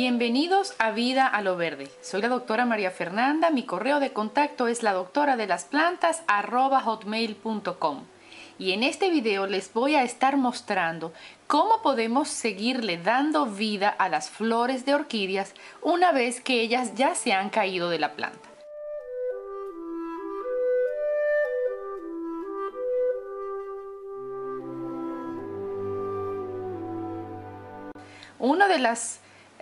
Bienvenidos a Vida a lo Verde. Soy la doctora María Fernanda. Mi correo de contacto es la doctora de las plantas hotmail.com. Y en este video les voy a estar mostrando cómo podemos seguirle dando vida a las flores de orquídeas una vez que ellas ya se han caído de la planta. Una de las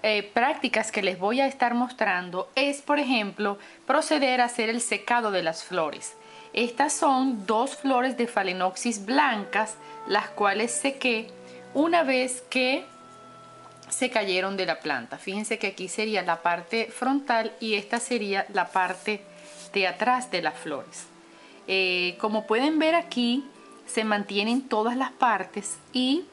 eh, prácticas que les voy a estar mostrando es, por ejemplo, proceder a hacer el secado de las flores. Estas son dos flores de Phalaenopsis blancas, las cuales sequé una vez que se cayeron de la planta. Fíjense que aquí sería la parte frontal y esta sería la parte de atrás de las flores. Eh, como pueden ver aquí, se mantienen todas las partes y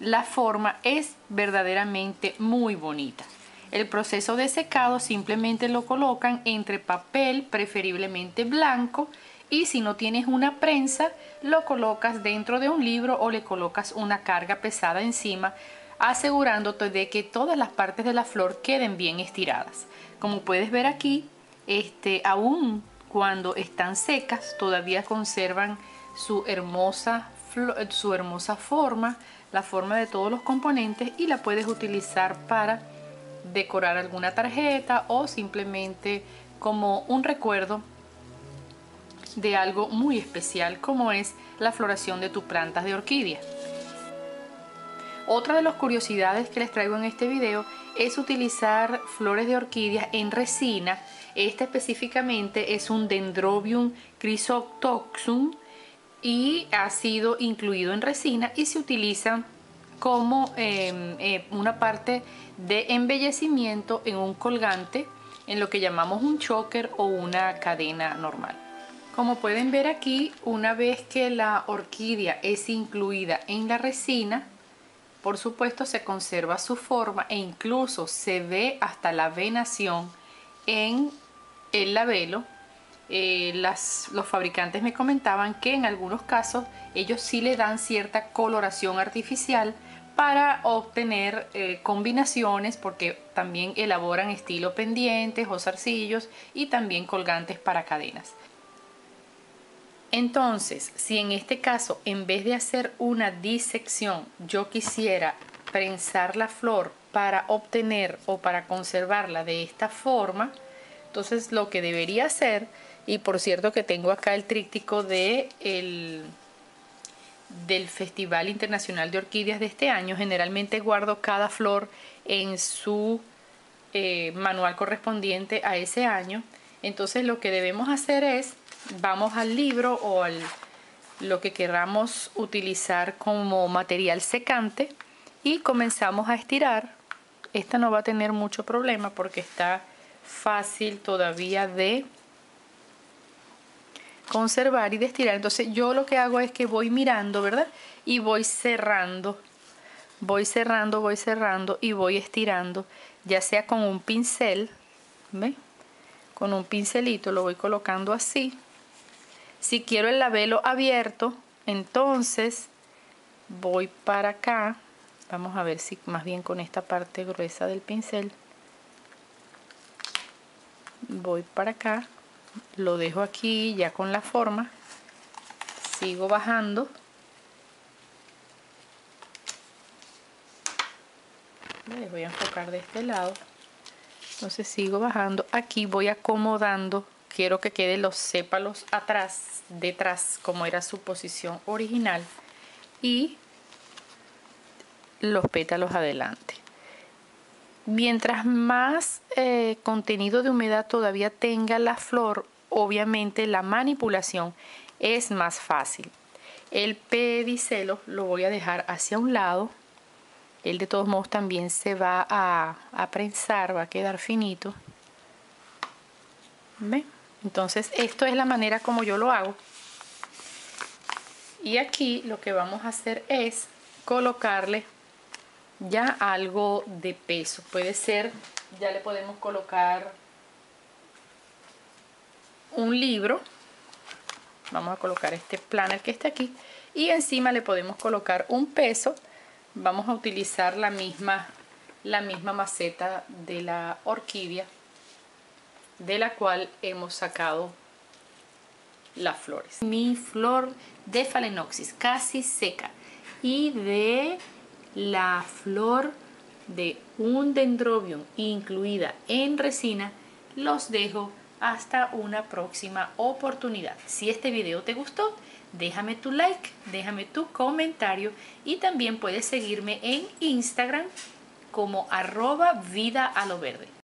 la forma es verdaderamente muy bonita. El proceso de secado simplemente lo colocan entre papel, preferiblemente blanco, y si no tienes una prensa, lo colocas dentro de un libro o le colocas una carga pesada encima, asegurándote de que todas las partes de la flor queden bien estiradas. Como puedes ver aquí, este, aún cuando están secas, todavía conservan su hermosa, su hermosa forma, la forma de todos los componentes y la puedes utilizar para decorar alguna tarjeta o simplemente como un recuerdo de algo muy especial como es la floración de tus plantas de orquídea. Otra de las curiosidades que les traigo en este video es utilizar flores de orquídeas en resina. Este específicamente es un Dendrobium chrysotoxum y ha sido incluido en resina y se utiliza como em, eh, una parte de embellecimiento en un colgante en lo que llamamos un choker o una cadena normal. Como pueden ver aquí, una vez que la orquídea es incluida en la resina, por supuesto se conserva su forma e incluso se ve hasta la venación en el labelo eh, los fabricantes me comentaban que en algunos casos ellos sí le dan cierta coloración artificial para obtener eh, combinaciones porque también elaboran estilo pendientes o zarcillos y también colgantes para cadenas. Entonces, si en este caso, en vez de hacer una disección, yo quisiera prensar la flor para obtener o para conservarla de esta forma, entonces lo que debería hacer y por cierto que tengo acá el tríptico de el, del Festival Internacional de Orquídeas de este año. Generalmente guardo cada flor en su eh, manual correspondiente a ese año. Entonces lo que debemos hacer es, vamos al libro o al lo que queramos utilizar como material secante y comenzamos a estirar. Esta no va a tener mucho problema porque está fácil todavía de conservar y de estirar. Entonces yo lo que hago es que voy mirando, ¿verdad? Y voy cerrando, voy cerrando, voy cerrando y voy estirando, ya sea con un pincel, ¿ve? Con un pincelito lo voy colocando así. Si quiero el labelo abierto, entonces voy para acá. Vamos a ver si más bien con esta parte gruesa del pincel. Voy para acá lo dejo aquí ya con la forma sigo bajando. Voy a enfocar de este lado. Entonces sigo bajando. Aquí voy acomodando. Quiero que queden los sépalos atrás detrás como era su posición original. Y los pétalos adelante. Mientras más eh, contenido de humedad todavía tenga la flor, obviamente la manipulación es más fácil. El pedicelo lo voy a dejar hacia un lado. Él de todos modos también se va a, a prensar, va a quedar finito. ¿Ven? Entonces esto es la manera como yo lo hago. Y aquí lo que vamos a hacer es colocarle ya algo de peso. Puede ser, ya le podemos colocar un libro. Vamos a colocar este planner que está aquí. Y encima le podemos colocar un peso. Vamos a utilizar la misma la misma maceta de la orquídea de la cual hemos sacado las flores. Mi flor de Phalaenopsis casi seca y de la flor de un dendrobium incluida en resina los dejo hasta una próxima oportunidad. Si este video te gustó, déjame tu like, déjame tu comentario y también puedes seguirme en Instagram como arroba vida a lo verde.